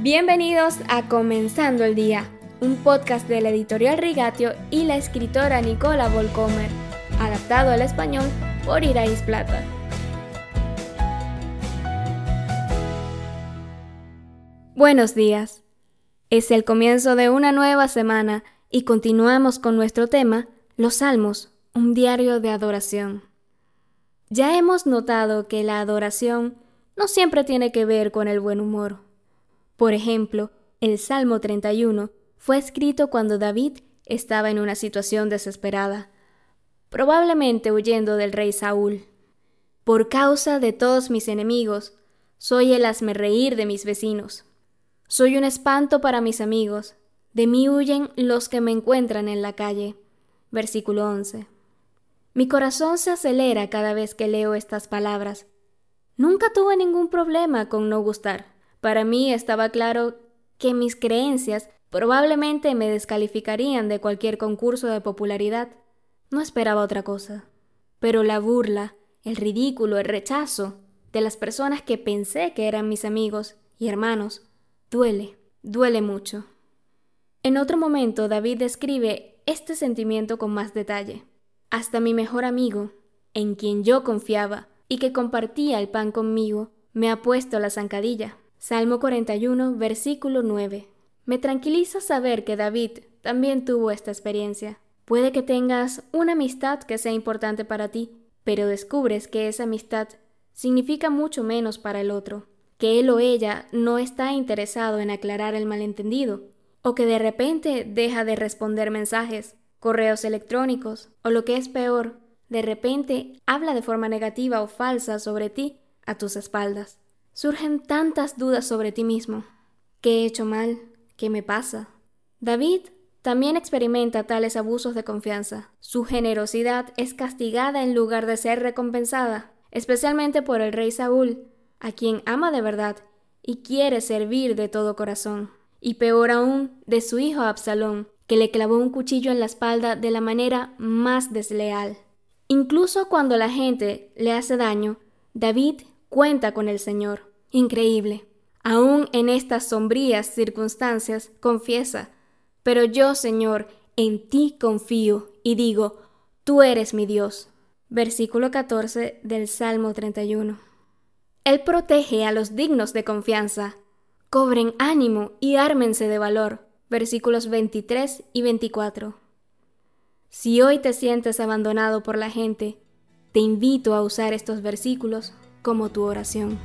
Bienvenidos a Comenzando el Día, un podcast de la editorial Rigatio y la escritora Nicola Volcomer, adaptado al español por Irais Plata. Buenos días. Es el comienzo de una nueva semana y continuamos con nuestro tema, los Salmos, un diario de adoración. Ya hemos notado que la adoración no siempre tiene que ver con el buen humor. Por ejemplo, el Salmo 31 fue escrito cuando David estaba en una situación desesperada, probablemente huyendo del rey Saúl. Por causa de todos mis enemigos, soy el reír de mis vecinos. Soy un espanto para mis amigos, de mí huyen los que me encuentran en la calle. Versículo 11. Mi corazón se acelera cada vez que leo estas palabras. Nunca tuve ningún problema con no gustar. Para mí estaba claro que mis creencias probablemente me descalificarían de cualquier concurso de popularidad. No esperaba otra cosa. Pero la burla, el ridículo, el rechazo de las personas que pensé que eran mis amigos y hermanos, duele, duele mucho. En otro momento David describe este sentimiento con más detalle. Hasta mi mejor amigo, en quien yo confiaba y que compartía el pan conmigo, me ha puesto la zancadilla. Salmo 41, versículo 9. Me tranquiliza saber que David también tuvo esta experiencia. Puede que tengas una amistad que sea importante para ti, pero descubres que esa amistad significa mucho menos para el otro, que él o ella no está interesado en aclarar el malentendido, o que de repente deja de responder mensajes, correos electrónicos, o lo que es peor, de repente habla de forma negativa o falsa sobre ti a tus espaldas surgen tantas dudas sobre ti mismo. ¿Qué he hecho mal? ¿Qué me pasa? David también experimenta tales abusos de confianza. Su generosidad es castigada en lugar de ser recompensada, especialmente por el rey Saúl, a quien ama de verdad y quiere servir de todo corazón. Y peor aún, de su hijo Absalón, que le clavó un cuchillo en la espalda de la manera más desleal. Incluso cuando la gente le hace daño, David cuenta con el Señor. Increíble. Aún en estas sombrías circunstancias, confiesa, pero yo, Señor, en ti confío y digo, tú eres mi Dios. Versículo 14 del Salmo 31. Él protege a los dignos de confianza. Cobren ánimo y ármense de valor. Versículos 23 y 24. Si hoy te sientes abandonado por la gente, te invito a usar estos versículos como tu oración.